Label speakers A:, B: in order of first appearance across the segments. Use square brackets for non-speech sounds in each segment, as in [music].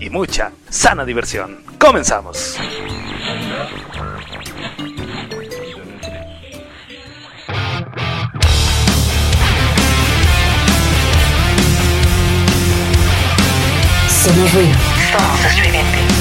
A: y mucha sana diversión. ¡Comenzamos!
B: Somos ruido. Somos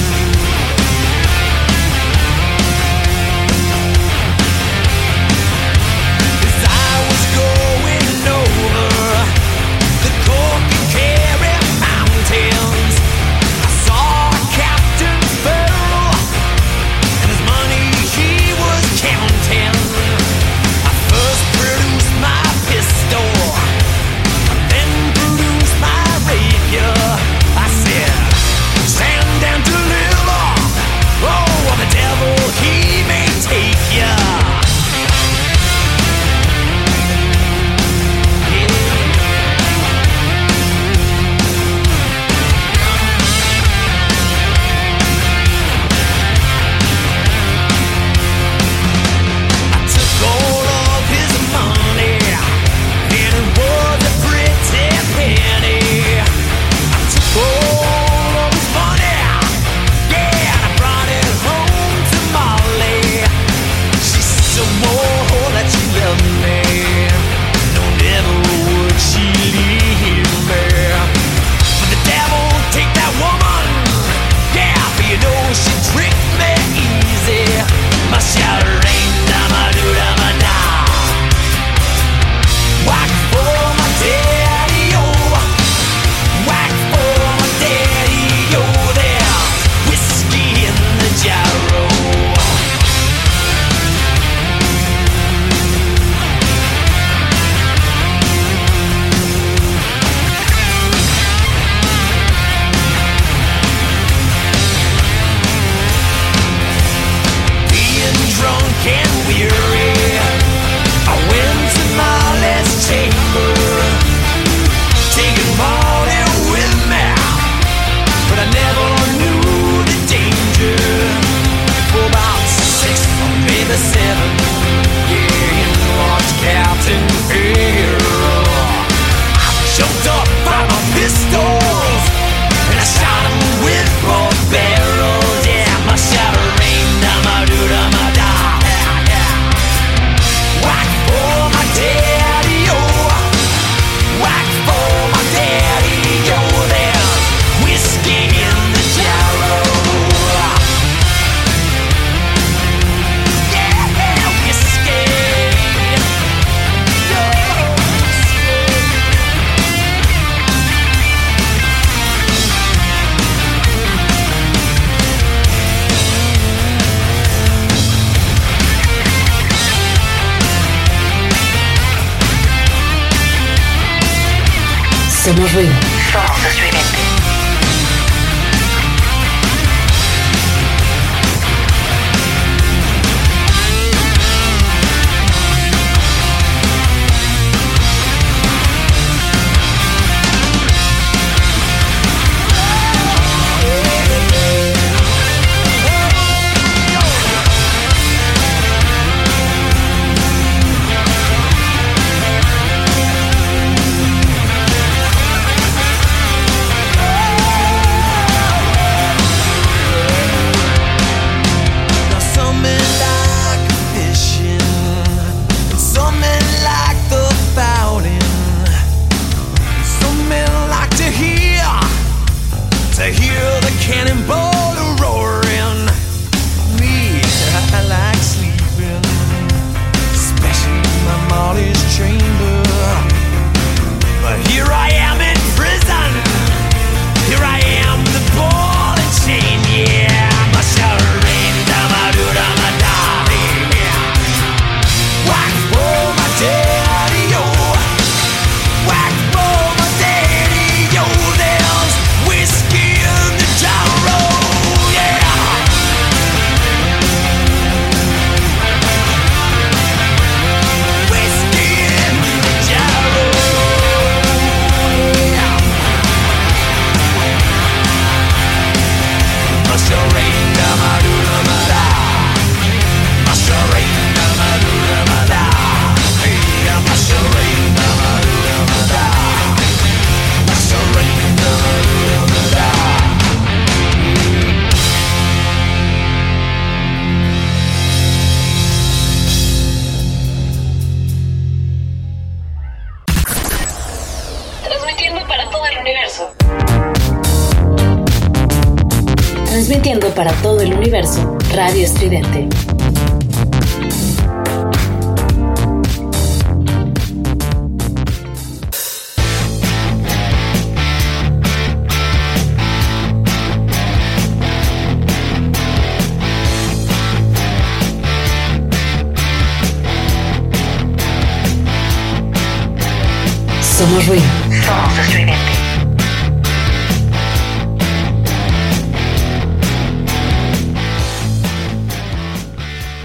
B: Somos ruido. Somos estridente.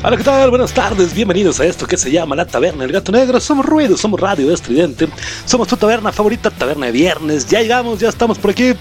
A: Hola, ¿qué tal? Buenas tardes, bienvenidos a esto que se llama La Taberna del Gato Negro. Somos Ruido, somos Radio Estridente, somos tu taberna favorita, Taberna de Viernes. Ya llegamos, ya estamos por aquí.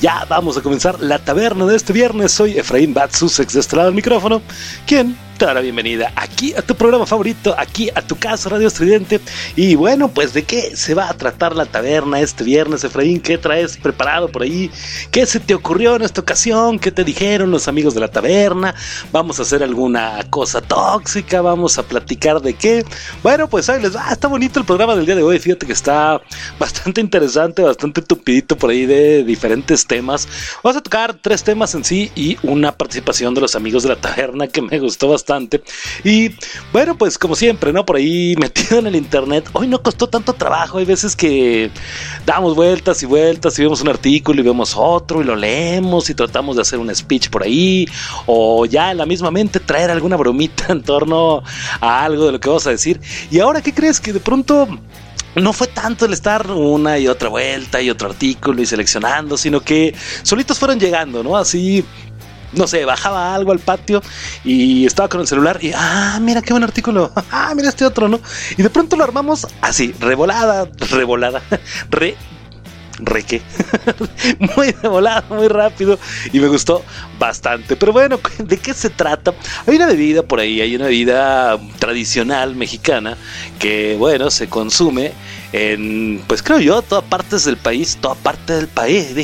A: Ya vamos a comenzar la taberna de este viernes. Soy Efraín Batsusex de este lado del micrófono. ¿Quién? Te la bienvenida aquí a tu programa favorito, aquí a tu casa Radio Estridente. Y bueno, pues de qué se va a tratar la taberna este viernes, Efraín, ¿qué traes preparado por ahí? ¿Qué se te ocurrió en esta ocasión? ¿Qué te dijeron los amigos de la taberna? ¿Vamos a hacer alguna cosa tóxica? ¿Vamos a platicar de qué? Bueno, pues ahí les va, está bonito el programa del día de hoy, fíjate que está bastante interesante, bastante tupidito por ahí de diferentes temas. Vamos a tocar tres temas en sí y una participación de los amigos de la taberna que me gustó bastante y bueno, pues como siempre, ¿no? Por ahí [laughs] metido en el internet, hoy no costó tanto trabajo. Hay veces que damos vueltas y vueltas y vemos un artículo y vemos otro y lo leemos y tratamos de hacer un speech por ahí. O ya en la misma mente traer alguna bromita en torno a algo de lo que vamos a decir. Y ahora, ¿qué crees? Que de pronto no fue tanto el estar una y otra vuelta y otro artículo y seleccionando, sino que solitos fueron llegando, ¿no? Así no sé, bajaba algo al patio y estaba con el celular y, ah, mira qué buen artículo, [laughs] ah, mira este otro, ¿no? Y de pronto lo armamos así, revolada, revolada, [laughs] re... ¿Re qué? [laughs] muy revolado, muy rápido y me gustó bastante. Pero bueno, ¿de qué se trata? Hay una bebida por ahí, hay una bebida tradicional mexicana que, bueno, se consume en, pues creo yo, todas partes del país, toda parte del país.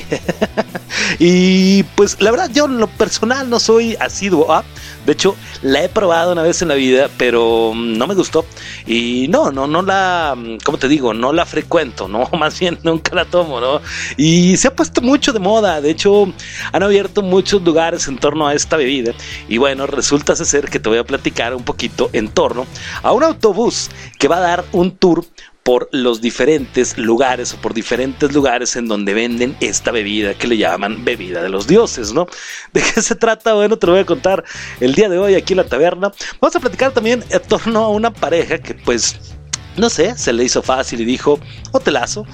A: [laughs] y pues la verdad yo en lo personal no soy asiduo a, de hecho la he probado una vez en la vida, pero mm, no me gustó y no, no, no la, mm, ¿cómo te digo? No la frecuento, no, [laughs] más bien nunca la tomo, ¿no? Y se ha puesto mucho de moda, de hecho han abierto muchos lugares en torno a esta bebida y bueno, resulta ser que te voy a platicar un poquito en torno a un autobús que va a dar un tour por los diferentes lugares o por diferentes lugares en donde venden esta bebida que le llaman bebida de los dioses, ¿no? [laughs] ¿De qué se trata? Bueno, te lo voy a contar el día de hoy aquí en la taberna. Vamos a platicar también en torno a una pareja que pues no sé, se le hizo fácil y dijo, hotelazo.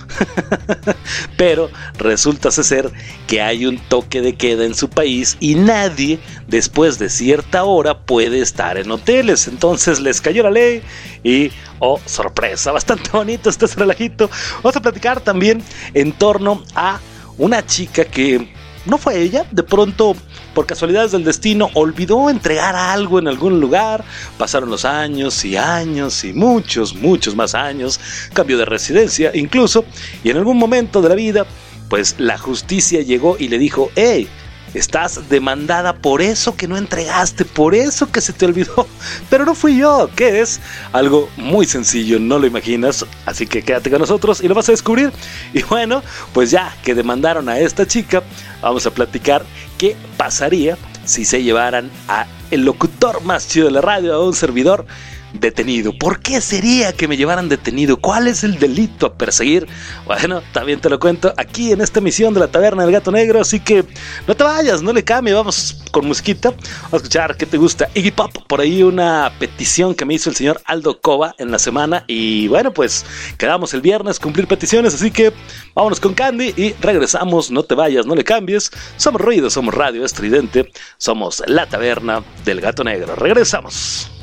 A: [laughs] Pero resulta ser que hay un toque de queda en su país y nadie después de cierta hora puede estar en hoteles. Entonces les cayó la ley y, oh, sorpresa, [laughs] bastante bonito este relajito. Vamos a platicar también en torno a una chica que no fue ella, de pronto por casualidades del destino, olvidó entregar algo en algún lugar. Pasaron los años y años y muchos, muchos más años. Cambio de residencia incluso. Y en algún momento de la vida, pues la justicia llegó y le dijo, hey, Estás demandada por eso que no entregaste, por eso que se te olvidó. [laughs] Pero no fui yo, que es algo muy sencillo, no lo imaginas. Así que quédate con nosotros y lo vas a descubrir. [laughs] Y bueno, pues ya que demandaron a esta chica, vamos a platicar qué pasaría si se llevaran a el locutor más chido de la radio, a un servidor detenido. ¿Por qué sería que me llevaran detenido? ¿Cuál es el delito a perseguir? Bueno, también te lo cuento aquí en esta emisión de la Taberna del Gato Negro, así que no te vayas, no le cambie, vamos con musiquita, vamos a escuchar qué te gusta. Iggy Pop, por ahí una petición que me hizo el señor Aldo Cova en la semana y bueno, pues quedamos el viernes cumplir peticiones, así que vámonos con Candy y regresamos, no te vayas, no le cambies. Somos ruido, somos radio estridente, somos la Taberna del Gato Negro. Regresamos.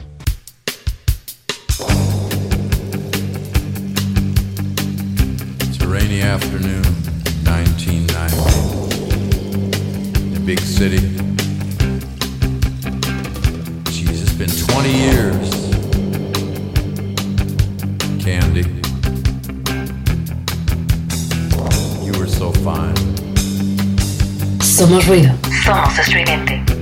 C: Rainy afternoon, 1990. In a big city. Jeez, it's been 20 years. Candy. You were so fine.
D: Somos ruido.
B: Somos estridente.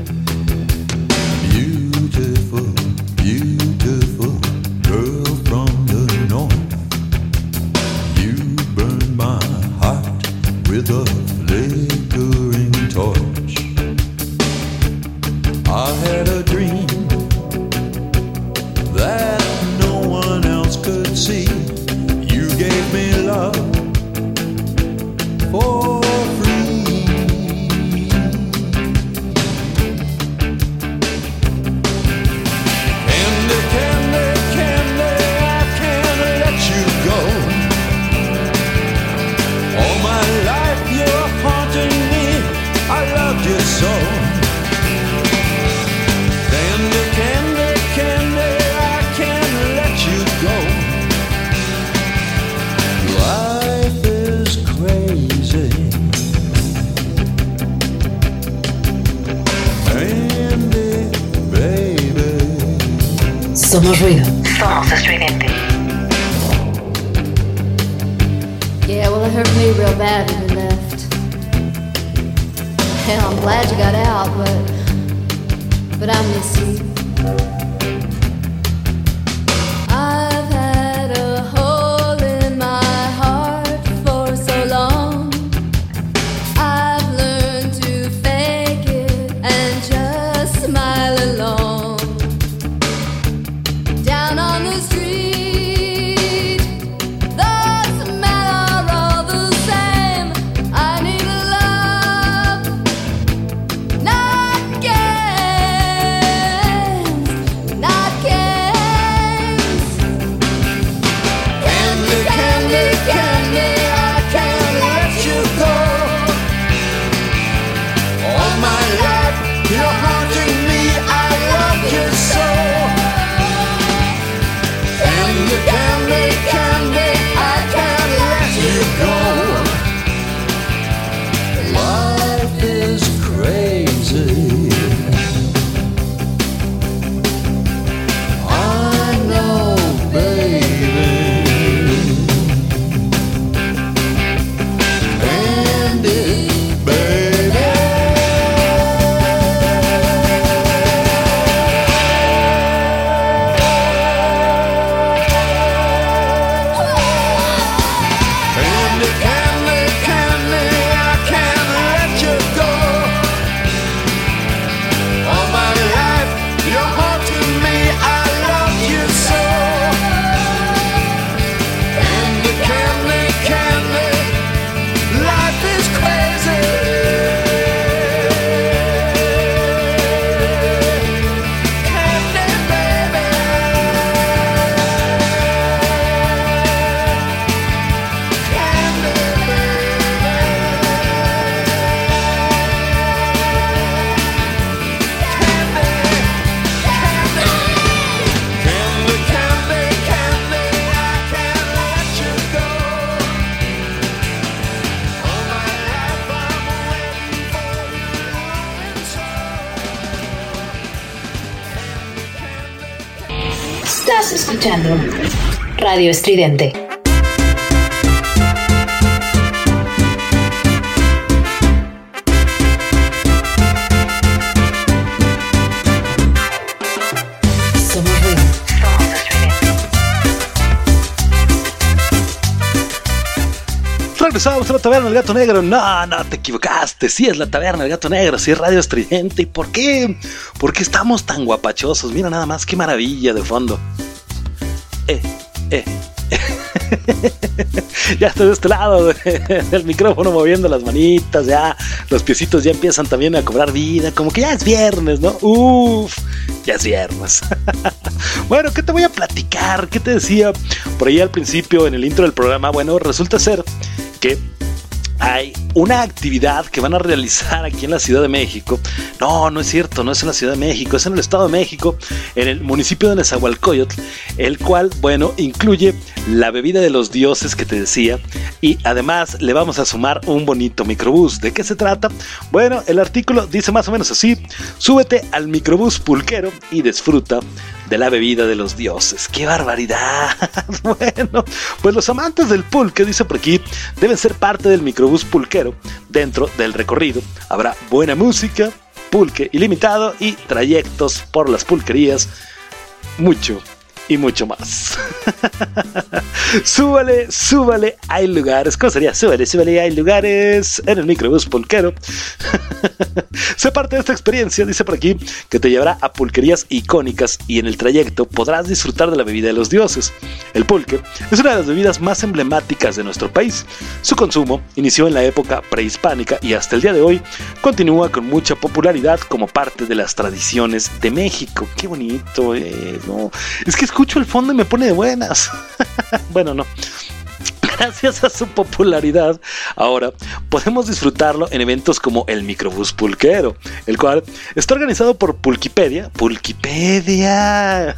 B: Estridente.
A: Regresamos a la taberna del gato negro. No, no, te equivocaste. Sí es la taberna del gato negro, sí es radio estridente. ¿Y por qué? ¿Por qué estamos tan guapachosos? Mira nada más, qué maravilla de fondo. Eh, eh. [laughs] ya estoy de este lado del [laughs] micrófono moviendo las manitas, ya los piecitos ya empiezan también a cobrar vida, como que ya es viernes, ¿no? Uf, ya es viernes. [laughs] bueno, ¿qué te voy a platicar? ¿Qué te decía por ahí al principio en el intro del programa? Bueno, resulta ser que hay una actividad que van a realizar aquí en la Ciudad de México. No, no es cierto, no es en la Ciudad de México, es en el Estado de México, en el municipio de Nezahualcóyotl, el cual, bueno, incluye la bebida de los dioses que te decía y además le vamos a sumar un bonito microbús. ¿De qué se trata? Bueno, el artículo dice más o menos así, súbete al microbús pulquero y disfruta de la bebida de los dioses. ¡Qué barbaridad! [laughs] bueno, pues los amantes del pulque, dice por aquí, deben ser parte del microbús pulquero. Dentro del recorrido habrá buena música, pulque ilimitado y trayectos por las pulquerías. Mucho, y mucho más. [laughs] súbale, súbale, hay lugares. ¿Cómo sería? Súbale, súbale, hay lugares en el microbús pulquero. [laughs] sé parte de esta experiencia, dice por aquí, que te llevará a pulquerías icónicas y en el trayecto podrás disfrutar de la bebida de los dioses. El pulque es una de las bebidas más emblemáticas de nuestro país. Su consumo inició en la época prehispánica y hasta el día de hoy continúa con mucha popularidad como parte de las tradiciones de México. Qué bonito, eh, ¿no? Es que escucho el fondo y me pone de buenas. [laughs] bueno, no. Gracias a su popularidad, ahora podemos disfrutarlo en eventos como el Microbús Pulquero, el cual está organizado por Pulquipedia. ¡Pulquipedia!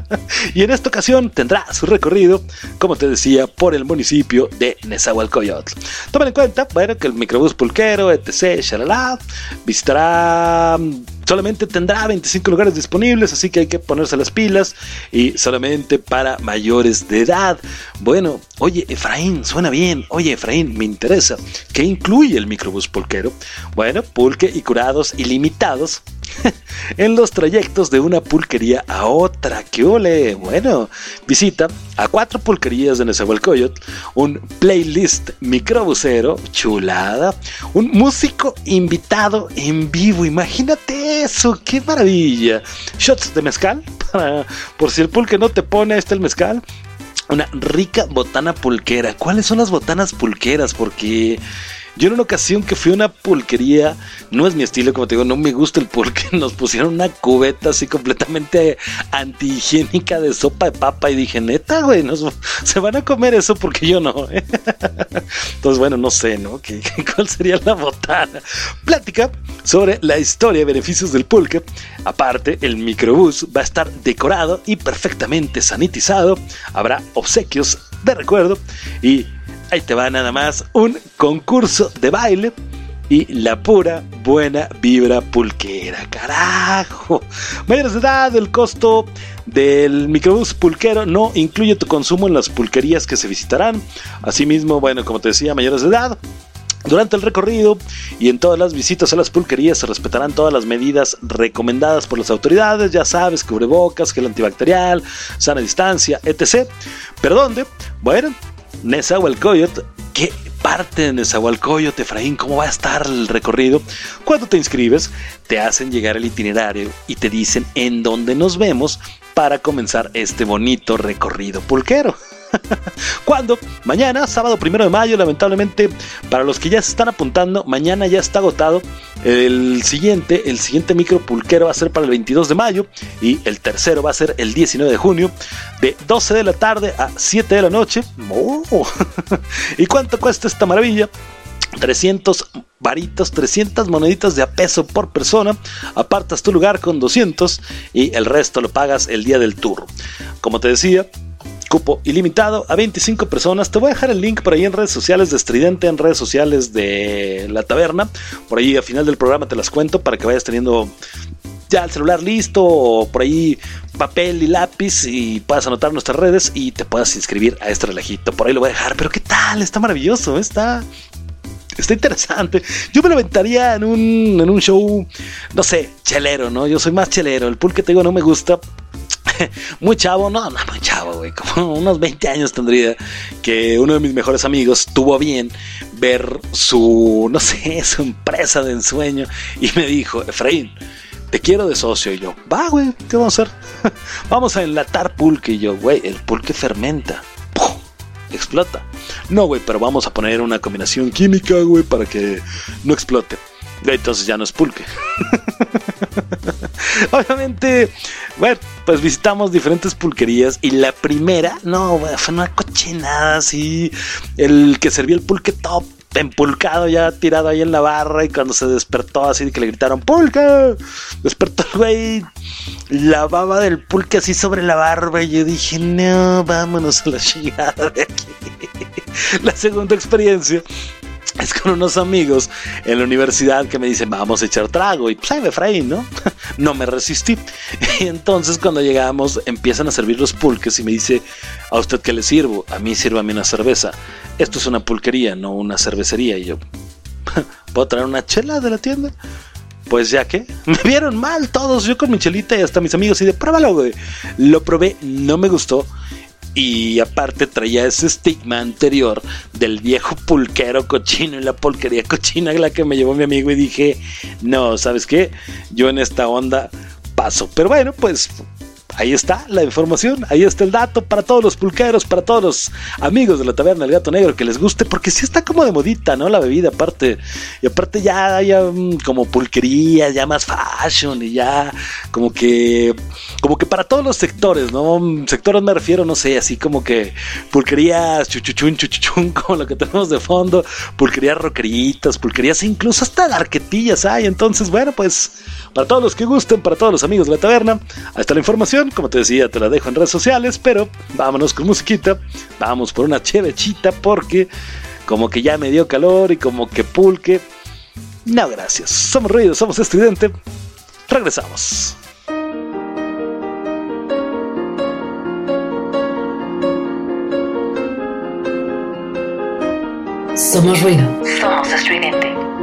A: [laughs] y en esta ocasión tendrá su recorrido, como te decía, por el municipio de Nezahualcóyotl. Tomen en cuenta, bueno, que el Microbús Pulquero, etc., shalala, visitará solamente tendrá 25 lugares disponibles, así que hay que ponerse las pilas y solamente para mayores de edad. Bueno, oye, Efraín, suena bien. Oye, Efraín, me interesa. ¿Qué incluye el microbús pulquero? Bueno, pulque y curados ilimitados [laughs] en los trayectos de una pulquería a otra. ¡Qué ole! Bueno, visita a cuatro pulquerías de Nezahualcóyotl, un playlist microbusero, chulada, un músico invitado en vivo. Imagínate eso, qué maravilla. Shots de mezcal, para, [laughs] por si el pulque no te pone, este el mezcal. Una rica botana pulquera. ¿Cuáles son las botanas pulqueras? Porque yo en una ocasión que fui a una pulquería, no es mi estilo, como te digo, no me gusta el pulque. [laughs] Nos pusieron una cubeta así completamente antihigiénica de sopa de papa y dije, neta, güey, [laughs] se van a comer eso porque yo no. ¿eh?". [laughs] Entonces, bueno, no sé, ¿no? ¿Qué, ¿Cuál sería la botana? Plática sobre la historia y beneficios del pulque. Aparte, el microbús va a estar decorado y perfectamente sanitizado. Habrá obsequios de recuerdo y ahí te va nada más un concurso de baile y la pura buena vibra pulquera. Carajo. Mayores de edad, el costo del microbús pulquero no incluye tu consumo en las pulquerías que se visitarán. Asimismo, bueno, como te decía, mayores de edad. Durante el recorrido y en todas las visitas a las pulquerías se respetarán todas las medidas recomendadas por las autoridades, ya sabes, cubrebocas, gel antibacterial, sana distancia, etc. ¿Pero dónde? Bueno, Nezahualcóyotl, ¿qué parte de Nezahualcóyotl, Efraín? ¿Cómo va a estar el recorrido? Cuando te inscribes, te hacen llegar el itinerario y te dicen en dónde nos vemos para comenzar este bonito recorrido pulquero. [laughs] ¿Cuándo? Mañana, sábado primero de mayo, lamentablemente, para los que ya se están apuntando, mañana ya está agotado. El siguiente, el siguiente micro pulquero va a ser para el 22 de mayo y el tercero va a ser el 19 de junio, de 12 de la tarde a 7 de la noche. ¡Oh! [laughs] ¿Y cuánto cuesta esta maravilla? 300 varitos, 300 moneditas de a peso por persona. Apartas tu lugar con 200 y el resto lo pagas el día del tour. Como te decía, cupo ilimitado a 25 personas. Te voy a dejar el link por ahí en redes sociales de Estridente, en redes sociales de la taberna. Por ahí al final del programa te las cuento para que vayas teniendo ya el celular listo o por ahí papel y lápiz y puedas anotar nuestras redes y te puedas inscribir a este relajito. Por ahí lo voy a dejar. Pero qué tal, está maravilloso, está... Está interesante. Yo me lo aventaría en un, en un show, no sé, chelero, ¿no? Yo soy más chelero. El pulque te digo no me gusta. [laughs] Muy chavo, no, no, muy chavo, güey. Como [laughs] unos 20 años tendría que uno de mis mejores amigos tuvo bien ver su, no sé, [laughs] su empresa de ensueño y me dijo, Efraín, te quiero de socio. Y yo, va, güey, ¿qué vamos a hacer? vamos a enlatar pulque. Y yo, güey, el pulque fermenta. Explota. No, güey, pero vamos a poner una combinación química, güey, para que no explote. Entonces ya no es pulque. [laughs] Obviamente, bueno, pues visitamos diferentes pulquerías y la primera, no, fue una cochinada así. El que servía el pulque top empulcado ya tirado ahí en la barra y cuando se despertó así que le gritaron pulque despertó el güey la baba del pulque así sobre la barba y yo dije no vámonos a la chingada de aquí [laughs] la segunda experiencia [laughs] es con unos amigos en la universidad que me dicen vamos a echar trago y pues ay Efraín, ¿no? [laughs] no me resistí [laughs] y entonces cuando llegamos empiezan a servir los pulques y me dice a usted qué le sirvo a mí sírvame una cerveza esto es una pulquería no una cervecería y yo ¿puedo traer una chela de la tienda? pues ya que me vieron mal todos, yo con mi chelita y hasta mis amigos y de pruébalo, güey. Lo probé, no me gustó. Y aparte traía ese estigma anterior del viejo pulquero cochino y la pulquería cochina la que me llevó mi amigo y dije, no, ¿sabes qué? Yo en esta onda paso. Pero bueno, pues ahí está la información, ahí está el dato para todos los pulqueros, para todos los amigos de la taberna del gato negro que les guste, porque sí está como de modita, ¿no? La bebida, aparte, y aparte ya hay um, como pulquería, ya más fashion y ya como que, como que para todos los sectores, ¿no? Sectores me refiero, no sé, así como que pulquerías, chuchuchun, chuchuchun, [laughs] como lo que tenemos de fondo, pulquerías rockeritas, pulquerías, incluso hasta darquetillas hay, entonces, bueno, pues para todos los que gusten, para todos los amigos de la taberna, ahí está la información. Como te decía, te la dejo en redes sociales, pero vámonos con musiquita. Vamos por una chevechita porque como que ya me dio calor y como que pulque. No, gracias. Somos ruidos, somos estridente. Regresamos.
D: Somos ruido.
B: Somos estridente.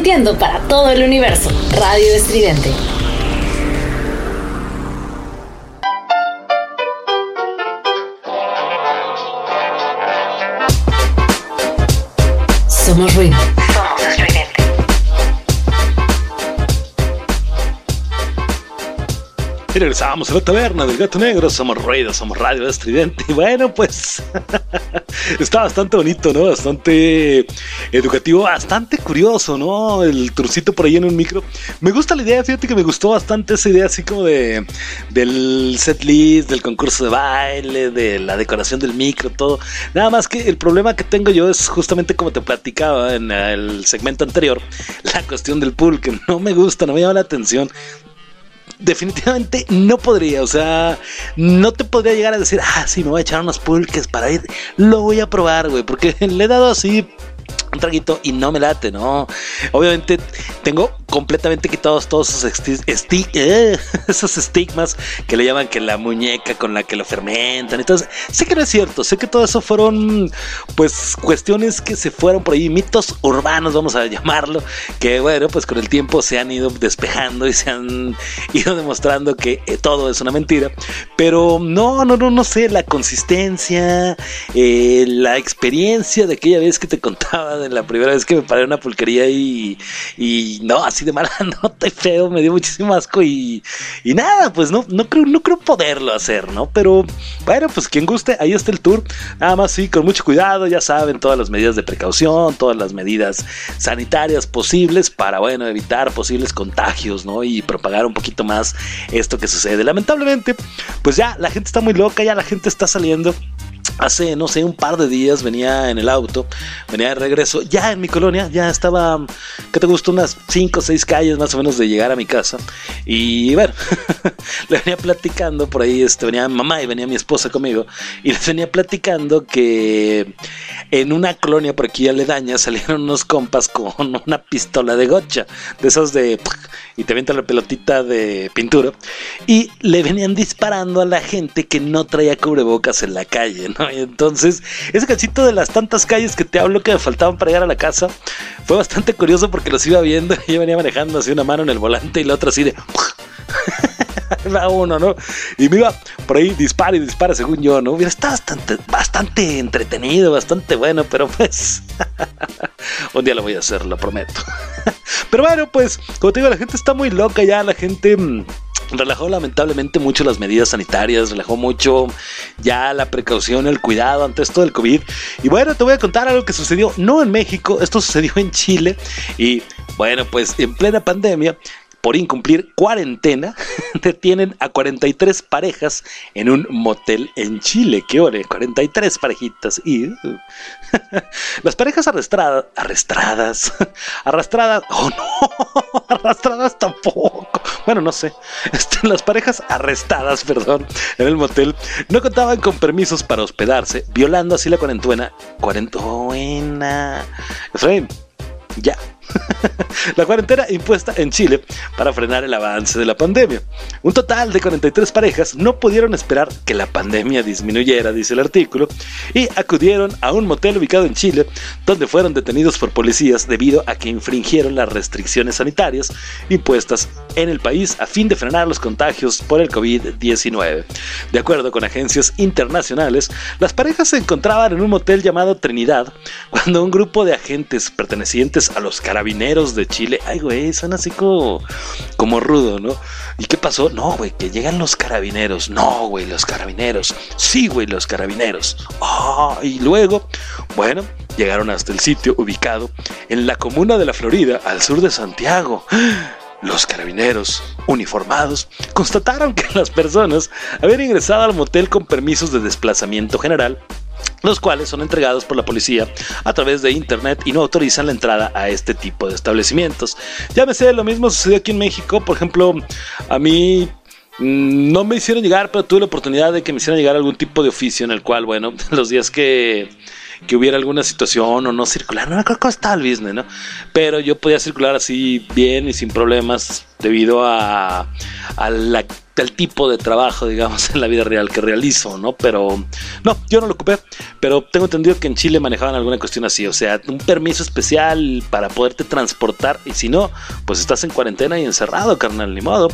D: Transmitiendo para todo el universo. Radio Estridente. Somos ruido.
B: Somos estridente.
A: Y regresamos a la taberna del gato negro, somos ruido, somos radio estridente. Y bueno, pues [laughs] está bastante bonito, ¿no? Bastante educativo, bastante curioso, ¿no? El trucito por ahí en un micro. Me gusta la idea, fíjate que me gustó bastante esa idea así como de del set list, del concurso de baile, de la decoración del micro, todo. Nada más que el problema que tengo yo es justamente como te platicaba en el segmento anterior, [laughs] la cuestión del pool, que no me gusta, no me llama la atención definitivamente no podría, o sea, no te podría llegar a decir, ah, sí, me voy a echar unos pulques para ir, lo voy a probar, güey, porque [laughs] le he dado así un traguito y no me late, ¿no? Obviamente tengo completamente quitados todos esos, esti- eh, [laughs] esos estigmas que le llaman que la muñeca con la que lo fermentan. Entonces, sé que no es cierto, sé que todo eso fueron pues cuestiones que se fueron por ahí, mitos urbanos, vamos a llamarlo, que bueno, pues con el tiempo se han ido despejando y se han [laughs] ido demostrando que eh, todo es una mentira. Pero no, no, no, no sé, la consistencia, eh, la experiencia de aquella vez que te contaba de la primera vez que me paré en una pulquería y, y no, así de mala [laughs] nota y feo, me dio muchísimo asco y, y nada, pues no, no creo, no creo poderlo hacer, ¿no? Pero bueno, pues quien guste, ahí está el tour. Nada más sí, con mucho cuidado, ya saben, todas las medidas de precaución, todas las medidas sanitarias posibles para, bueno, evitar posibles contagios, ¿no? Y propagar un poquito más esto que sucede. Lamentablemente, pues ya la gente está muy loca, ya la gente está saliendo. Hace, no sé, un par de días venía en el auto, venía de regreso, ya en mi colonia, ya estaba, ¿qué te gusta? Unas 5 o 6 calles más o menos de llegar a mi casa. Y bueno, [laughs] le venía platicando por ahí, este, venía mamá y venía mi esposa conmigo, y les venía platicando que en una colonia por aquí aledaña salieron unos compas con [laughs] una pistola de gocha, de esas de... y te avientan la pelotita de pintura, y le venían disparando a la gente que no traía cubrebocas en la calle, [laughs] Y entonces, ese cachito de las tantas calles que te hablo que me faltaban para llegar a la casa, fue bastante curioso porque los iba viendo, y [laughs] yo venía manejando así una mano en el volante y la otra así de... [laughs] va uno, ¿no? Y me iba por ahí dispara y dispara según yo, ¿no? Mira, está bastante, bastante entretenido, bastante bueno, pero pues un día lo voy a hacer, lo prometo. pero bueno, pues como te digo, la gente está muy loca ya, la gente mm, relajó lamentablemente mucho las medidas sanitarias, relajó mucho ya la precaución, el cuidado ante esto del COVID. Y bueno, te voy a contar algo que sucedió no en México, esto sucedió en Chile y bueno, pues en plena pandemia por incumplir cuarentena, [laughs] detienen a 43 parejas en un motel en Chile. ¿Qué hora? 43 parejitas. Y [laughs] las parejas arrastradas, arrastradas, [laughs] arrastradas, oh no, arrastradas tampoco. Bueno, no sé. Este, las parejas arrestadas, perdón, en el motel no contaban con permisos para hospedarse, violando así la cuarentena. Cuarentena. Efraín, ya. [laughs] la cuarentena impuesta en Chile para frenar el avance de la pandemia. Un total de 43 parejas no pudieron esperar que la pandemia disminuyera, dice el artículo, y acudieron a un motel ubicado en Chile, donde fueron detenidos por policías debido a que infringieron las restricciones sanitarias impuestas en el país a fin de frenar los contagios por el COVID-19. De acuerdo con agencias internacionales, las parejas se encontraban en un motel llamado Trinidad cuando un grupo de agentes pertenecientes a los carabineros de Chile, ay güey, suena así como, como rudo, ¿no? ¿Y qué pasó? No, güey, que llegan los carabineros. No, güey, los carabineros. Sí, güey, los carabineros. Ah, y luego, bueno, llegaron hasta el sitio ubicado en la comuna de la Florida, al sur de Santiago. Los carabineros, uniformados, constataron que las personas habían ingresado al motel con permisos de desplazamiento general los cuales son entregados por la policía a través de internet y no autorizan la entrada a este tipo de establecimientos. Llámese, lo mismo sucedió aquí en México, por ejemplo, a mí mm, no me hicieron llegar, pero tuve la oportunidad de que me hicieran llegar algún tipo de oficio en el cual, bueno, [laughs] los días que que hubiera alguna situación o no circular, no me acuerdo cómo estaba el business, ¿no? Pero yo podía circular así bien y sin problemas debido a, a la del tipo de trabajo, digamos, en la vida real que realizo, ¿no? Pero no, yo no lo ocupé, pero tengo entendido que en Chile manejaban alguna cuestión así, o sea, un permiso especial para poderte transportar y si no, pues estás en cuarentena y encerrado, carnal, ni modo.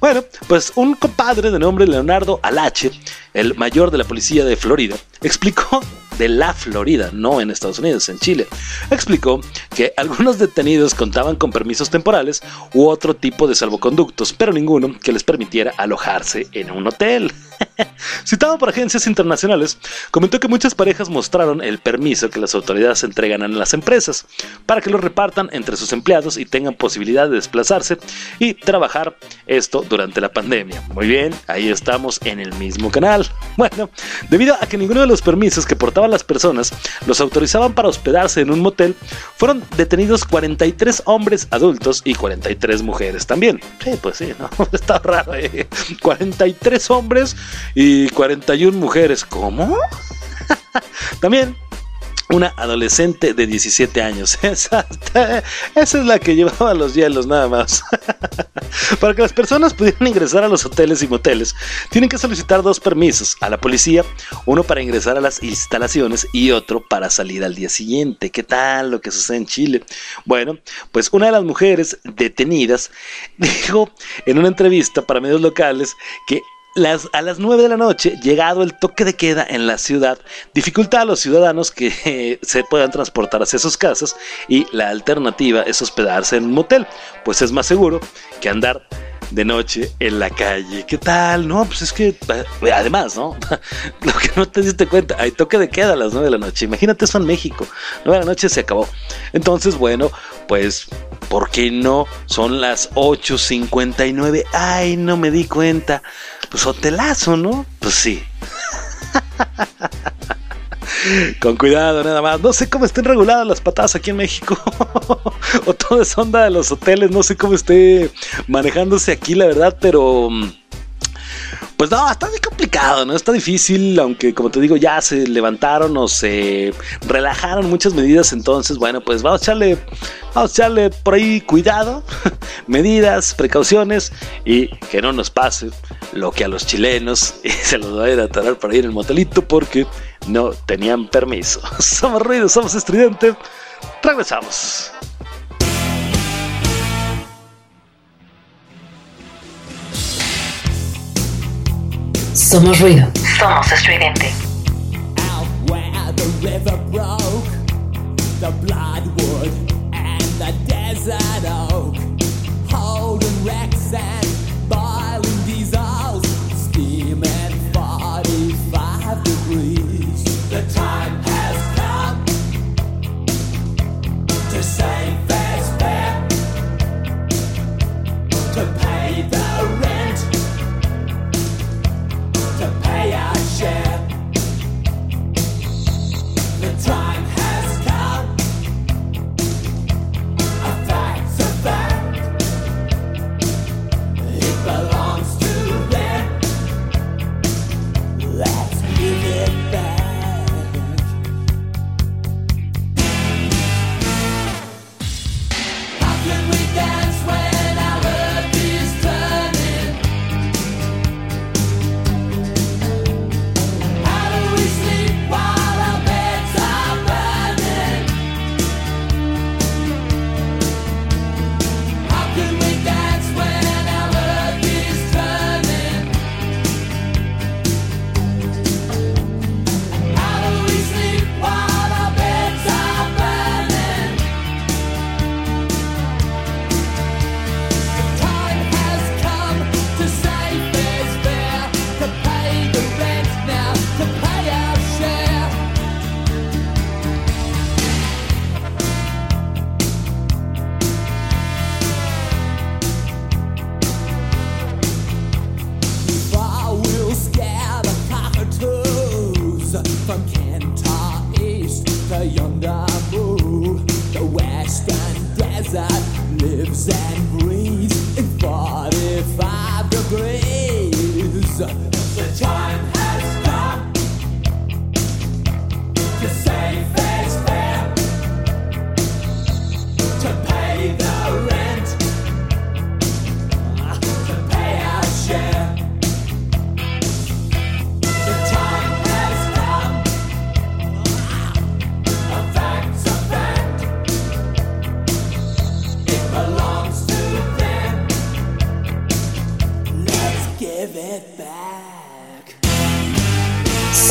A: Bueno, pues un compadre de nombre Leonardo Alache, el mayor de la policía de Florida, explicó [laughs] de la Florida, no en Estados Unidos, en Chile, explicó que algunos detenidos contaban con permisos temporales u otro tipo de salvoconductos, pero ninguno que les permitiera alojarse en un hotel. [laughs] Citado por agencias internacionales, comentó que muchas parejas mostraron el permiso que las autoridades entregan a las empresas para que lo repartan entre sus empleados y tengan posibilidad de desplazarse y trabajar esto durante la pandemia. Muy bien, ahí estamos en el mismo canal. [laughs] Bueno, debido a que ninguno de los permisos que portaban las personas los autorizaban para hospedarse en un motel, fueron detenidos 43 hombres adultos y 43 mujeres también. Sí, pues sí, ¿no? [laughs] Está raro, ¿eh? 43 hombres y 41 mujeres. ¿Cómo? [laughs] También una adolescente de 17 años. [laughs] Esa, es la que llevaba los hielos nada más. [laughs] Para que las personas pudieran ingresar a los hoteles y moteles, tienen que solicitar dos permisos a la policía, uno para ingresar a las instalaciones y otro para salir al día siguiente. ¿Qué tal lo que sucede en Chile? Bueno, pues una de las mujeres detenidas [laughs] dijo en una entrevista para medios locales que las, a las 9 de la noche, llegado el toque de queda en la ciudad, dificulta a los ciudadanos que [laughs] se puedan transportar hacia sus casas y la alternativa es hospedarse en un motel, pues es más seguro que andar de noche en la calle. ¿Qué tal? No, pues es que eh, además, ¿no? [laughs] Lo que no te diste cuenta, hay toque de queda a las 9 de la noche. Imagínate eso en México. 9 de la noche se acabó. Entonces, bueno, pues ¿por qué no? Son las 8:59. Ay, no me di cuenta. Pues hotelazo, ¿no? Pues sí. Con cuidado, nada más. No sé cómo estén reguladas las patadas aquí en México. [laughs] o toda esa onda de los hoteles. No sé cómo esté manejándose aquí, la verdad, pero. Pues no, está muy complicado, ¿no? Está difícil, aunque como te digo, ya se levantaron o se relajaron muchas medidas. Entonces, bueno, pues vamos a echarle, vamos a echarle por ahí cuidado, [laughs] medidas, precauciones y que no nos pase lo que a los chilenos [laughs] se los va a ir a atorar por ahí en el motelito porque no tenían permiso. [laughs] Somos ruidos, somos estridente. Regresamos.
D: Somos ruido.
B: Somos estridente.
E: out where the river broke, the bloodwood and the desert oak, holding wrecks and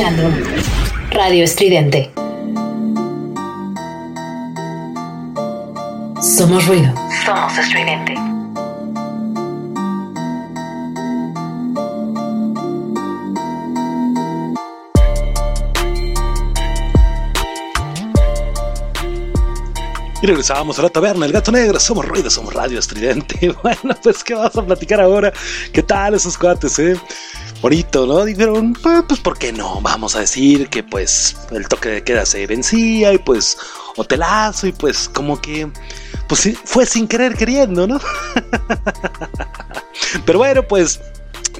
D: Escuchando Radio Estridente. Somos ruido.
E: Somos estridente.
A: Y regresábamos a la taberna, el gato negro, somos ruido, somos radio estridente. [laughs] Bueno, pues ¿qué vamos a platicar ahora? ¿Qué tal esos cuates, eh? Bonito, ¿no? Dijeron, pues, pues ¿por qué no? Vamos a decir que pues el toque de queda se vencía y pues hotelazo y pues como que pues fue sin querer queriendo, ¿no? [laughs] Pero bueno, pues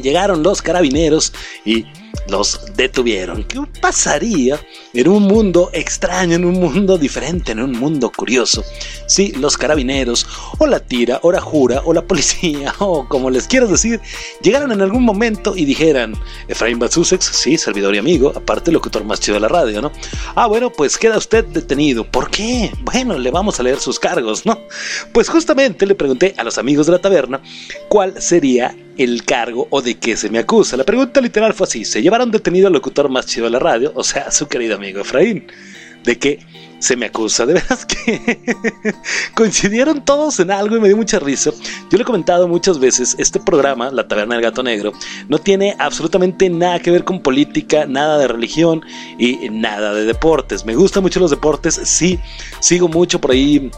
A: llegaron los carabineros y los detuvieron. ¿Qué pasaría en un mundo extraño, en un mundo diferente, en un mundo curioso? Si los carabineros, o la tira, o la jura, o la policía, [laughs] o como les quiero decir, llegaron en algún momento y dijeran, Efraín Batsusex, sí, servidor y amigo, aparte locutor más chido de la radio, ¿no? Ah, bueno, pues queda usted detenido. ¿Por qué? Bueno, le vamos a leer sus cargos, ¿no? Pues justamente le pregunté a los amigos de la taberna cuál sería el cargo o de qué se me acusa. La pregunta literal fue así: ¿se llevaron detenido al locutor más chido de la radio? O sea, su querido amigo Efraín. ¿De qué se me acusa? De veras que [laughs] coincidieron todos en algo y me dio mucha risa. Yo le he comentado muchas veces: este programa, La Taberna del Gato Negro, no tiene absolutamente nada que ver con política, nada de religión y nada de deportes. Me gustan mucho los deportes, sí, sigo mucho por ahí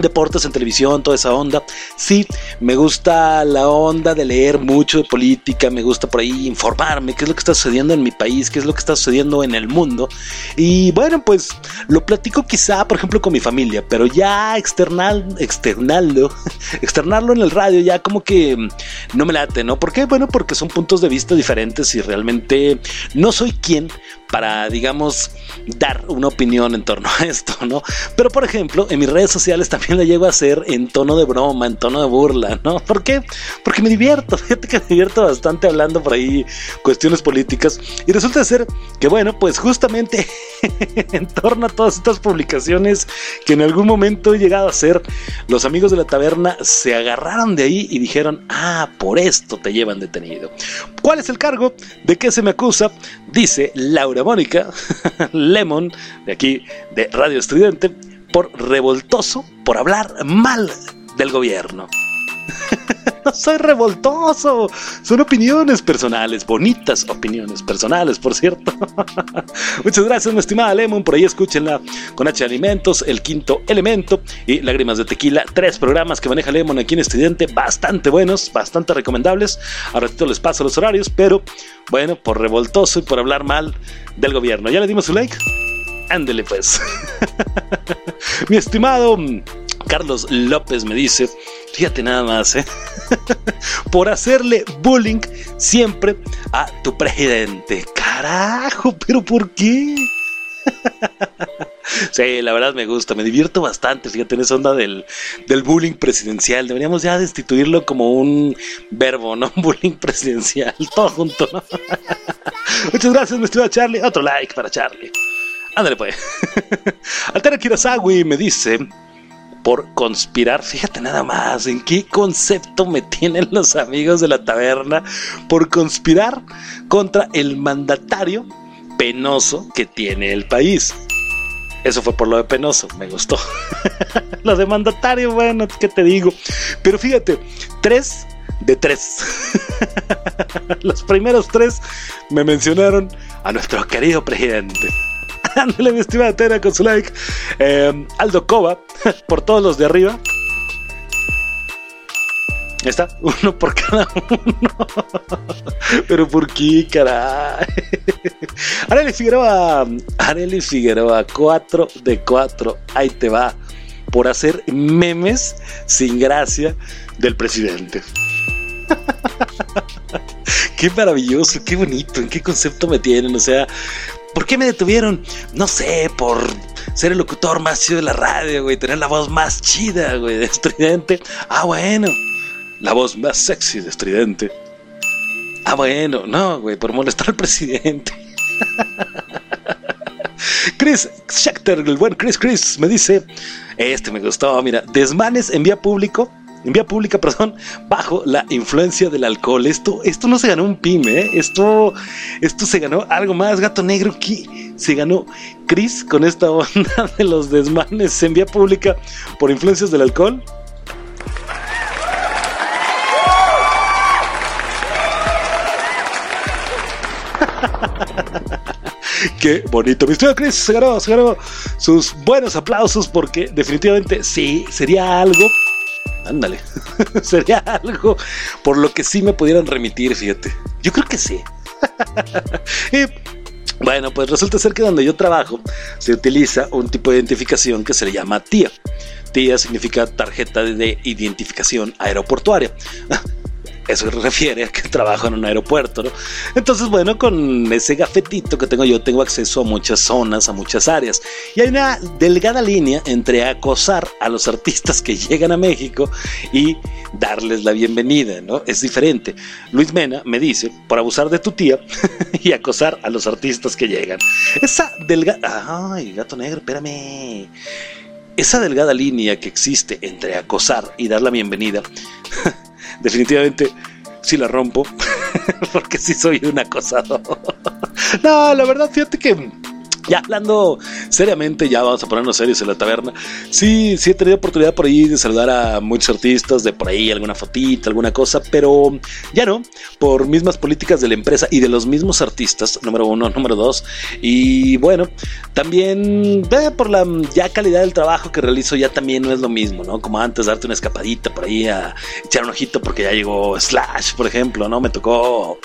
A: deportes en televisión, toda esa onda. Sí, me gusta la onda de leer mucho de política, me gusta por ahí informarme qué es lo que está sucediendo en mi país, qué es lo que está sucediendo en el mundo. Y bueno, pues lo platico quizá, por ejemplo, con mi familia, pero ya external, externarlo, [laughs] externarlo en el radio ya como que no me late, ¿no? ¿Por qué? Bueno, porque son puntos de vista diferentes y realmente no soy quien para, digamos, dar una opinión en torno a esto, ¿no? Pero, por ejemplo, en mis redes sociales también la llego a hacer en tono de broma, en tono de burla, ¿no? ¿Por qué? Porque me divierto, [laughs] fíjate que me divierto bastante hablando por ahí cuestiones políticas. Y resulta ser que, bueno, pues justamente [laughs] en torno a todas estas publicaciones que en algún momento he llegado a hacer, los amigos de la taberna se agarraron de ahí y dijeron, ah, por esto te llevan detenido. ¿Cuál es el cargo? ¿De qué se me acusa? Dice Laura Mónica [laughs] Lemon, de aquí de Radio Estudiante, por revoltoso, por hablar mal del gobierno. [laughs] no soy revoltoso, son opiniones personales, bonitas opiniones personales, por cierto. [laughs] Muchas gracias, mi estimada Lemon, por ahí escúchenla con H Alimentos, El Quinto Elemento y Lágrimas de Tequila, tres programas que maneja Lemon aquí en Estudiante, bastante buenos, bastante recomendables. A ratito les paso los horarios, pero bueno, por revoltoso y por hablar mal del gobierno. ¿Ya le dimos su like? Ándele pues. [laughs] Mi estimado Carlos López me dice, fíjate nada más, ¿eh? [laughs] por hacerle bullying siempre a tu presidente. Carajo, pero ¿por qué? [laughs] Sí, la verdad me gusta, me divierto bastante, fíjate, en esa onda del, del bullying presidencial. Deberíamos ya destituirlo como un verbo, ¿no? [laughs] Bullying presidencial, todo junto, ¿no? Muchas gracias, mi estimado Charlie. Otro like para Charlie. Ándale, pues. Altera Kirasawi me dice, por conspirar, fíjate nada más, en qué concepto me tienen los amigos de la taberna por conspirar contra el mandatario penoso que tiene el país. Eso fue por lo de penoso, me gustó. [laughs] lo de mandatario, bueno, ¿qué te digo? Pero fíjate, tres de tres. [laughs] Los primeros tres me mencionaron a nuestro querido presidente. [laughs] Ándale, mi estimada Tera, con su like. Eh, Aldo Cova, [laughs] por todos los de arriba. Ahí está, [laughs] uno por cada uno. Pero ¿por qué, caray? Areli Figueroa, Areli Figueroa, 4 de 4. Ahí te va. Por hacer memes sin gracia del presidente. qué maravilloso, qué bonito, en qué concepto me tienen. O sea, ¿por qué me detuvieron? No sé, por ser el locutor más chido de la radio, güey, tener la voz más chida, güey, de estridente. Ah, bueno, la voz más sexy de estridente. Ah, bueno, no, güey, por molestar al presidente. [laughs] Chris Schechter, el buen Chris Chris, me dice, este me gustó, mira, desmanes en vía público, en vía pública, [laughs] perdón, bajo la influencia del alcohol. Esto, esto no se ganó un pyme, ¿eh? esto, esto se ganó algo más, gato negro, que se ganó Chris con esta [laughs] onda de los desmanes en vía pública por influencias del alcohol. [laughs] Qué bonito. Mi estimado Chris se ganó, se ganó sus buenos aplausos porque definitivamente sí, sería algo. Ándale, [laughs] sería algo por lo que sí me pudieran remitir, fíjate. Yo creo que sí. [laughs] bueno, pues resulta ser que donde yo trabajo se utiliza un tipo de identificación que se le llama TIA. TIA significa tarjeta de identificación aeroportuaria. [laughs] Eso [laughs] refiere a que trabajo en un aeropuerto, ¿no? Entonces, bueno, con ese gafetito que tengo yo, tengo acceso a muchas zonas, a muchas áreas. Y hay una delgada línea entre acosar a los artistas que llegan a México y darles la bienvenida, ¿no? Es diferente. Luis Mena me dice, por abusar de tu tía [laughs] y acosar a los artistas que llegan. Esa delgada... Ay, gato negro, espérame. Esa delgada línea que existe entre acosar y dar la bienvenida [laughs] definitivamente sí la rompo, [laughs] porque sí soy un acosador. no, la verdad, fíjate que ya hablando seriamente, ya vamos a ponernos serios en la taberna. Sí, sí he tenido oportunidad por ahí de saludar a muchos artistas, de por ahí alguna fotita, alguna cosa, pero ya no, por mismas políticas de la empresa y de los mismos artistas, número uno, [laughs] número dos. Y bueno, también eh, por la ya calidad del trabajo que realizo, ya también no es lo mismo, ¿no? Como antes, darte una escapadita por ahí a echar un ojito porque ya llegó Slash, por ejemplo, ¿no? Me tocó,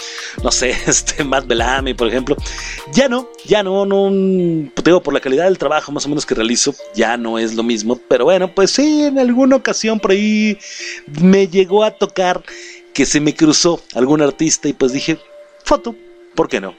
A: no sé, [laughs] este Matt Bellamy, por ejemplo. Ya no, ya no, no digo, por la calidad del trabajo más o menos que realizo, ya no es lo mismo. Pero bueno, pues sí, en alguna ocasión por ahí me llegó a tocar que se me cruzó algún artista y pues dije, foto, ¿por qué no?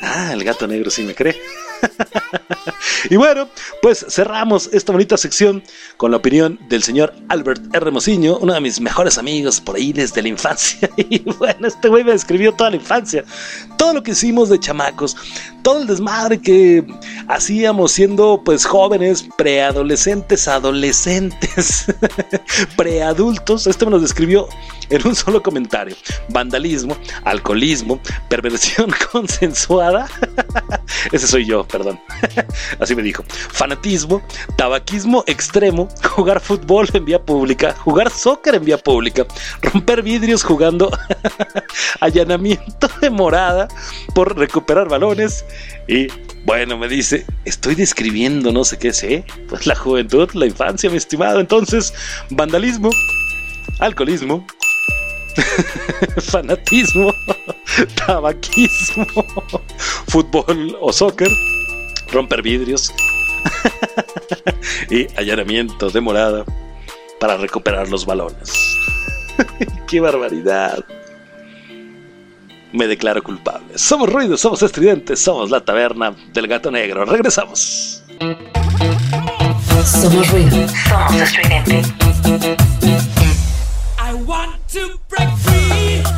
A: Ah, el gato negro sí me cree. [laughs] y bueno, pues cerramos esta bonita sección con la opinión del señor Albert R. Mosiño, uno de mis mejores amigos por ahí desde la infancia. [laughs] Y bueno, este güey me describió toda la infancia, todo lo que hicimos de chamacos, todo el desmadre que hacíamos siendo pues jóvenes, preadolescentes, adolescentes, [laughs] preadultos. Este me lo describió en un solo comentario. Vandalismo, alcoholismo, perversión [laughs] consensuada. [laughs] Ese soy yo, perdón. Así me dijo. Fanatismo, tabaquismo extremo, jugar fútbol en vía pública, jugar soccer en vía pública, romper vidrios jugando allanamiento de morada por recuperar balones y bueno, me dice, estoy describiendo no sé qué sé, pues la juventud, la infancia, mi estimado. Entonces, vandalismo, alcoholismo, [laughs] fanatismo, [laughs] tabaquismo, [laughs] fútbol o soccer, romper vidrios y allanamiento de morada para recuperar los balones. ¡Qué barbaridad! Me declaro culpable. Somos ruidos, somos estridentes, somos la taberna del gato negro. Regresamos.
D: Somos ruido.
B: Somos estridente.
E: I want to break free.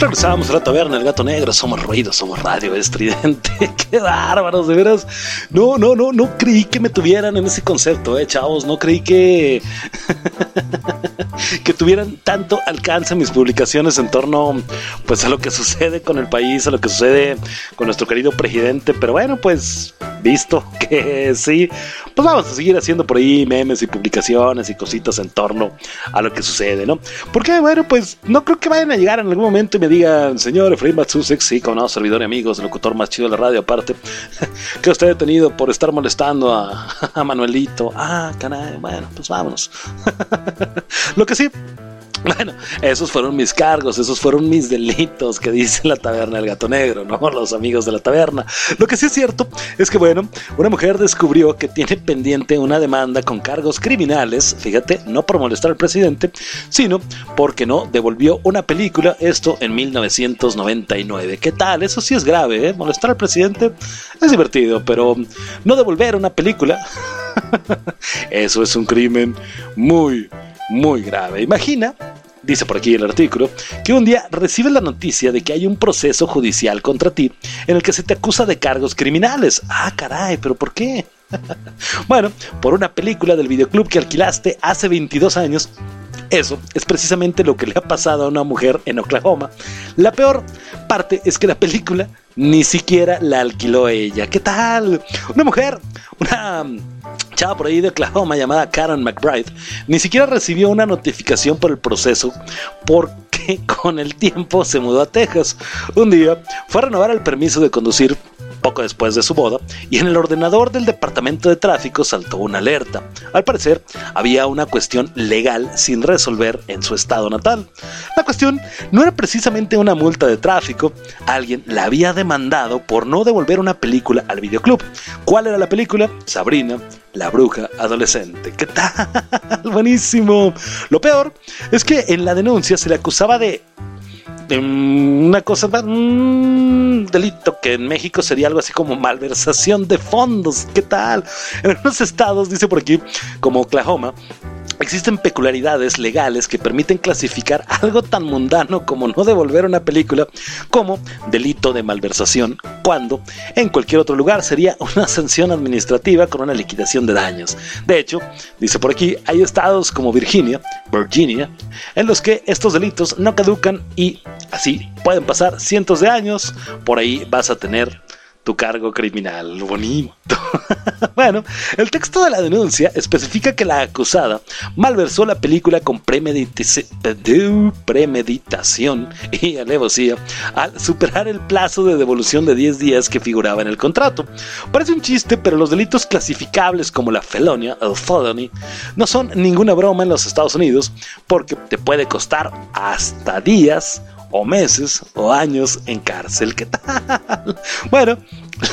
A: Regresamos a la taberna, el gato negro, somos ruido, somos radio estridente. [laughs] Qué bárbaros, de veras. No, no, no, no creí que me tuvieran en ese concepto, eh, chavos. No creí que. [laughs] que tuvieran tanto alcance mis publicaciones en torno pues a lo que sucede con el país, a lo que sucede con nuestro querido presidente. Pero bueno, pues visto [laughs] que sí, pues vamos a seguir haciendo por ahí memes y publicaciones y cositas en torno a lo que sucede, ¿no? Porque bueno, pues no creo que vayan a llegar en algún momento y me digan, señor Efraín Matsusek, sí, como no, servidor y amigos, el locutor más chido de la radio, aparte, [laughs] que usted ha detenido por estar molestando a, [laughs] a Manuelito. Ah, caray, bueno, pues vámonos. lo que sí, [laughs] bueno, esos fueron mis cargos, esos fueron mis delitos que dice la taberna del gato negro, ¿no? [laughs] Los amigos de la taberna. Lo que sí es cierto es que, bueno, una mujer descubrió que tiene pendiente una demanda con cargos criminales, fíjate, no por molestar al presidente, sino porque no devolvió una película, esto en 1999. ¿Qué tal? Eso sí es grave, ¿eh? Molestar al presidente es divertido, pero no devolver una película, [laughs] eso es un crimen muy, muy grave. Imagina, dice por aquí el artículo, que un día recibes la noticia de que hay un proceso judicial contra ti en el que se te acusa de cargos criminales. Ah, caray, pero ¿por qué? [laughs] bueno, por una película del videoclub que alquilaste hace 22 años. Eso es precisamente lo que le ha pasado a una mujer en Oklahoma. La peor parte es que la película ni siquiera la alquiló ella. ¿Qué tal? Una mujer, una chava por ahí de Oklahoma llamada Karen McBride, ni siquiera recibió una notificación por el proceso porque [laughs] con el tiempo se mudó a Texas. Un día fue a renovar el permiso de conducir poco después de su boda, y en el ordenador del departamento de tráfico saltó una alerta. Al parecer, había una cuestión legal sin resolver en su estado natal. La cuestión no era precisamente una multa de tráfico, alguien la había demandado por no devolver una película al videoclub. ¿Cuál era la película? Sabrina, la bruja adolescente. ¿Qué tal? [laughs] Buenísimo. Lo peor es que en la denuncia se le acusaba de una cosa, un delito que en México sería algo así como malversación de fondos. ¿Qué tal? En algunos estados, dice por aquí, como Oklahoma, Existen peculiaridades legales que permiten clasificar algo tan mundano como no devolver una película como delito de malversación, cuando en cualquier otro lugar sería una sanción administrativa con una liquidación de daños. De hecho, dice por aquí, hay estados como Virginia, Virginia, en los que estos delitos no caducan y así pueden pasar cientos de años, por ahí vas a tener tu cargo criminal. Bonito. [laughs] bueno, el texto de la denuncia especifica que la acusada malversó la película con premeditaci- premeditación y alevosía al superar el plazo de devolución de 10 días que figuraba en el contrato. Parece un chiste, pero los delitos clasificables como la felonia o felony no son ninguna broma en los Estados Unidos porque te puede costar hasta días o meses o años en cárcel. ¿Qué tal? [laughs] Bueno,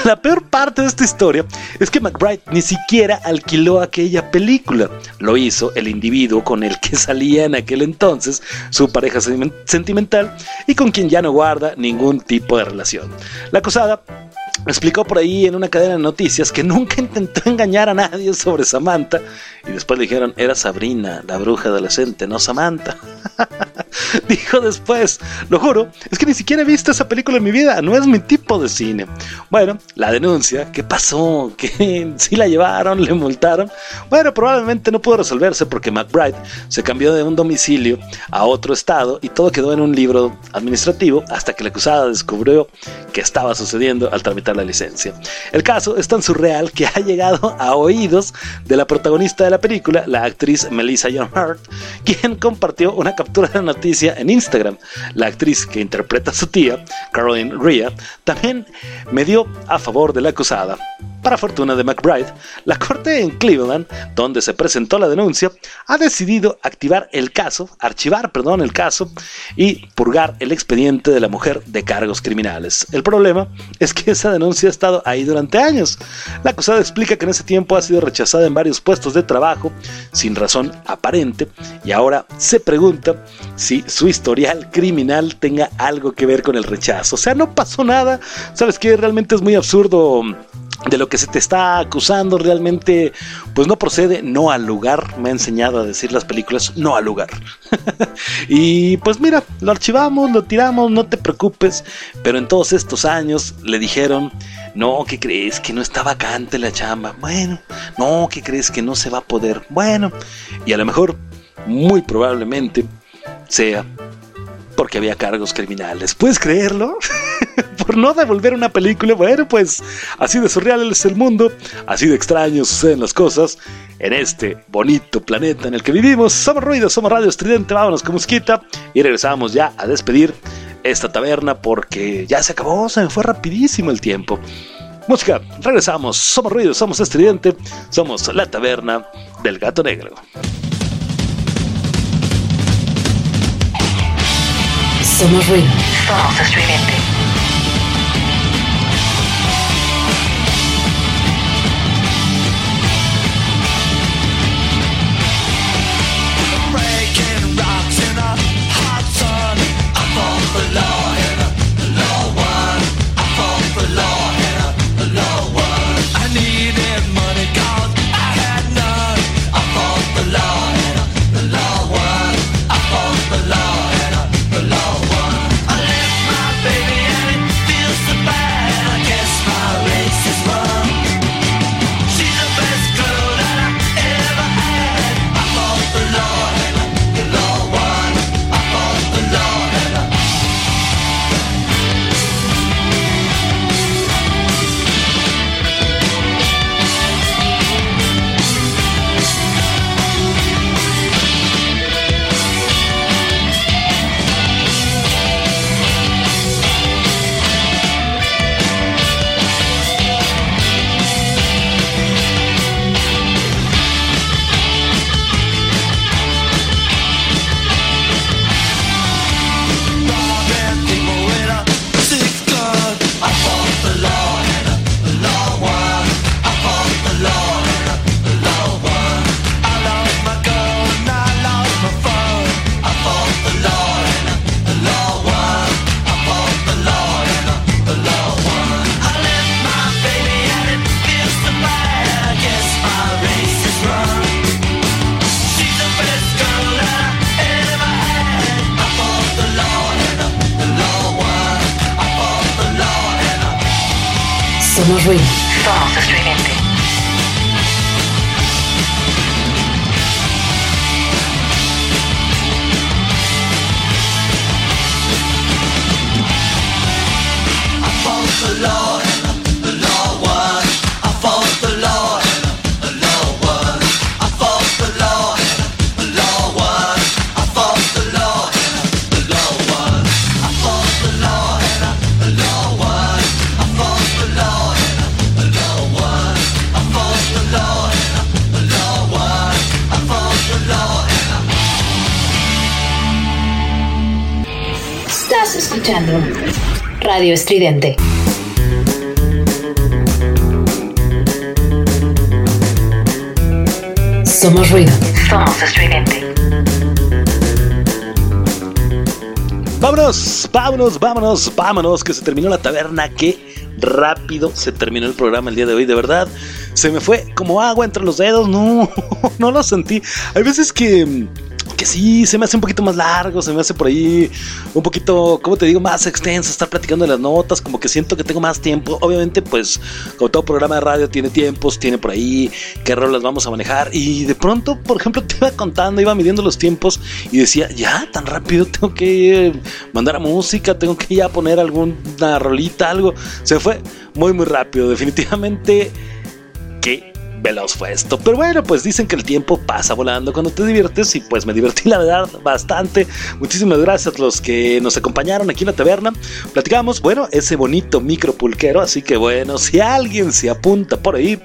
A: la peor parte de esta historia es que McBride ni siquiera alquiló aquella película. Lo hizo el individuo con el que [laughs] salía en aquel entonces, su pareja sentimen- sentimental y con quien ya no guarda ningún tipo de relación. La acusada explicó por ahí en una cadena de noticias que nunca [laughs] intentó engañar a nadie sobre Samantha y después le dijeron era Sabrina, la bruja adolescente, no Samantha. [laughs] Dijo después, lo juro, es que ni siquiera he visto esa película en mi vida, no es mi tipo de cine. Bueno, la denuncia, ¿qué pasó? [laughs] ¿Que sí la llevaron, le multaron? Bueno, probablemente no pudo resolverse porque McBride se cambió de un domicilio a otro estado y todo quedó en un libro administrativo hasta que la acusada descubrió que estaba sucediendo al tramitar la licencia. El caso es tan surreal que [laughs] ha llegado a oídos de la protagonista de la película, la actriz Melissa John Hart, quien compartió una captura de la noticia en Instagram. La actriz que interpreta a su tía, Caroline Rhea, también me dio a favor de la acusada. Para fortuna de McBride, la corte en Cleveland, donde se presentó la denuncia, ha decidido activar el caso, archivar, perdón, el caso y purgar el expediente de la mujer de cargos criminales. El problema es que esa denuncia ha estado ahí durante años. La acusada explica que en ese tiempo ha sido rechazada en varios puestos de trabajo sin razón aparente y ahora se pregunta si su historial criminal tenga algo que ver con el rechazo. O sea, no pasó nada. ¿Sabes qué? Realmente es muy absurdo de lo que se te está acusando realmente pues no procede no al lugar. Me ha enseñado a decir las películas no al lugar. [laughs] Y pues mira lo archivamos lo tiramos no te preocupes. Pero en todos estos años le dijeron no ¿qué crees que no está vacante la chamba bueno no ¿qué crees que no se va a poder bueno y a lo mejor muy probablemente sea porque había cargos criminales. ¿Puedes creerlo? [laughs] Por no devolver una película, bueno, pues así de surreal es el mundo, así de extraño suceden las cosas en este bonito planeta en el que vivimos. Somos ruido, somos radio estridente, vámonos con musquita y regresamos ya a despedir esta taberna porque ya se acabó, se me fue rapidísimo el tiempo. Música, regresamos, somos ruido, somos estridente, somos la taberna del gato negro.
D: Somos ruido.
B: Somos estridente.
D: Estás escuchando Radio Estridente. Somos ruido.
B: Somos estridente.
A: Vámonos, vámonos, vámonos, vámonos, que se terminó la taberna, que rápido se terminó el programa el día de hoy, de verdad. Se me fue como agua entre los dedos, no, [laughs] no lo sentí. Hay veces que, que sí, se me hace un poquito más largo, se me hace por ahí un poquito, ¿cómo te digo? Más extenso estar platicando las notas, como que siento que tengo más tiempo. Obviamente, pues, como todo programa de radio tiene tiempos, tiene por ahí qué rolas vamos a manejar. Y de pronto, por ejemplo, [laughs] te iba contando, iba midiendo los tiempos y decía, ya, tan rápido tengo que mandar a música, tengo que ya poner alguna rolita, algo. Se fue muy, muy rápido, definitivamente. Qué veloz fue esto. Pero bueno, pues dicen que el tiempo pasa volando cuando te diviertes y pues me divertí la verdad bastante. Muchísimas gracias los que nos acompañaron aquí en la taberna. Platicamos, bueno, ese bonito micro pulquero, así que bueno, si alguien se apunta por ahí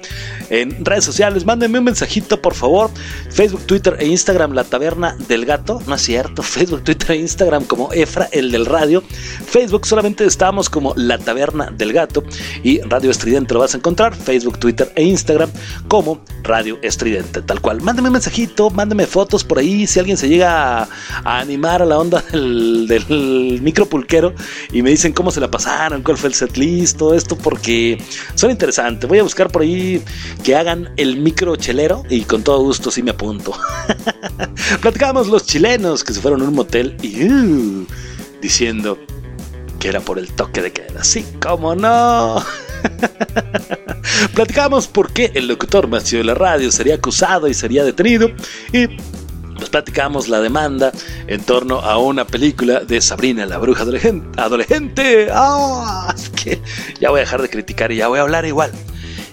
A: en redes sociales, mándenme un mensajito por favor. Facebook, Twitter e Instagram, la taberna del gato. No es cierto, [laughs] Facebook, Twitter e Instagram como Efra, el del radio. Facebook solamente estamos como la taberna del gato y Radio Estridente lo vas a encontrar. Facebook, Twitter e Instagram como Radio Estridente, tal cual. Mándame un mensajito, mándame fotos por ahí, si alguien se llega a, animar a la onda [laughs] del, del micro pulquero y me dicen cómo se la pasaron, cuál fue el setlist, todo esto, porque son interesantes. Voy a buscar por ahí que hagan el micro chelero y con todo gusto sí me apunto. [laughs] Platicábamos los chilenos que se fueron a un motel y uh, diciendo que era por el toque de queda. Sí, cómo no. [laughs] Platicamos por qué el locutor más chido de la radio sería acusado y sería detenido. Y pues platicamos la demanda en torno a una película de Sabrina la bruja adolescente. adolescente. ¡Ah! es que ya voy a dejar de criticar y ya voy a hablar igual.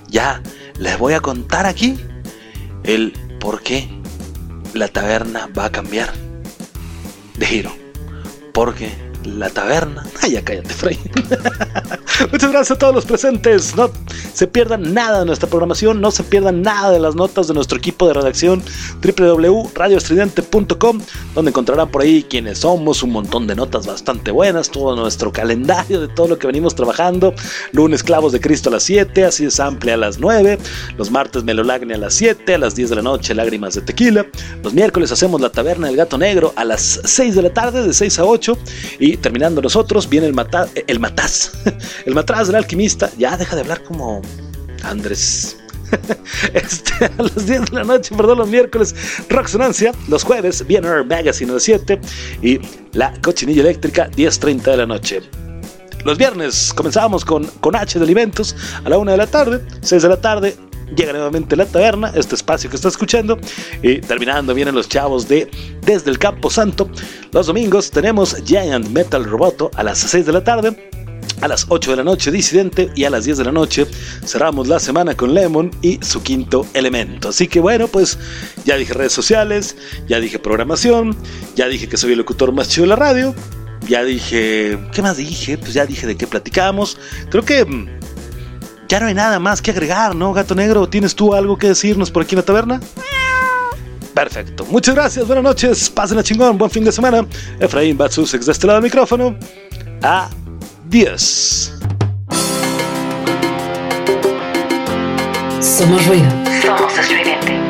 A: Ya les voy a contar aquí el por qué la taberna va a cambiar de giro. Porque la taberna. [laughs] Ay, ya cállate, Frey. [laughs] Muchas gracias a todos los presentes. No se pierdan nada de nuestra programación, no se pierdan nada de las notas de nuestro equipo de redacción www.radioestridente.com, donde encontrarán por ahí quiénes somos, un montón de notas bastante buenas, todo nuestro calendario de todo lo que venimos trabajando. Lunes Clavos de Cristo a las 7, así es amplia a las 9. Los martes Melolagne a las 7, a las 10 de la noche Lágrimas de Tequila. Los miércoles hacemos la taberna del gato negro a las 6 de la tarde, de 6 a 8. Y terminando nosotros, viene el, mata el mataz, [laughs] el matraz del alquimista. Ya deja de hablar como Andrés. [laughs] Este, a las 10 de la noche, perdón, los miércoles, Rocksonancia. Los jueves, BNR Magazine a las 7. Y la cochinilla eléctrica, 10.30 de la noche. Los viernes comenzamos con, con H de Alimentos a la 1 de la tarde, 6 de la tarde. Llega nuevamente la taberna, este espacio que está escuchando. Y terminando, vienen los chavos de Desde el Campo Santo. Los domingos tenemos Giant Metal Roboto a las 6 de la tarde. A las 8 de la noche Disidente y a las 10 de la noche cerramos la semana con Lemon y su quinto elemento. Así que bueno, pues ya dije redes sociales, ya dije programación, ya dije que soy el locutor más chido de la radio, ya dije, ¿qué más dije? Pues ya dije de qué platicamos. Creo que mm, ya no hay nada más que agregar, ¿no, gato negro? ¿Tienes tú algo que decirnos por aquí en la taberna? Perfecto. Muchas gracias, buenas noches, pasen a chingón, buen fin de semana. Efraín Batsusex de este lado del micrófono. Adiós.
D: Somos ruido.
B: Somos estridente.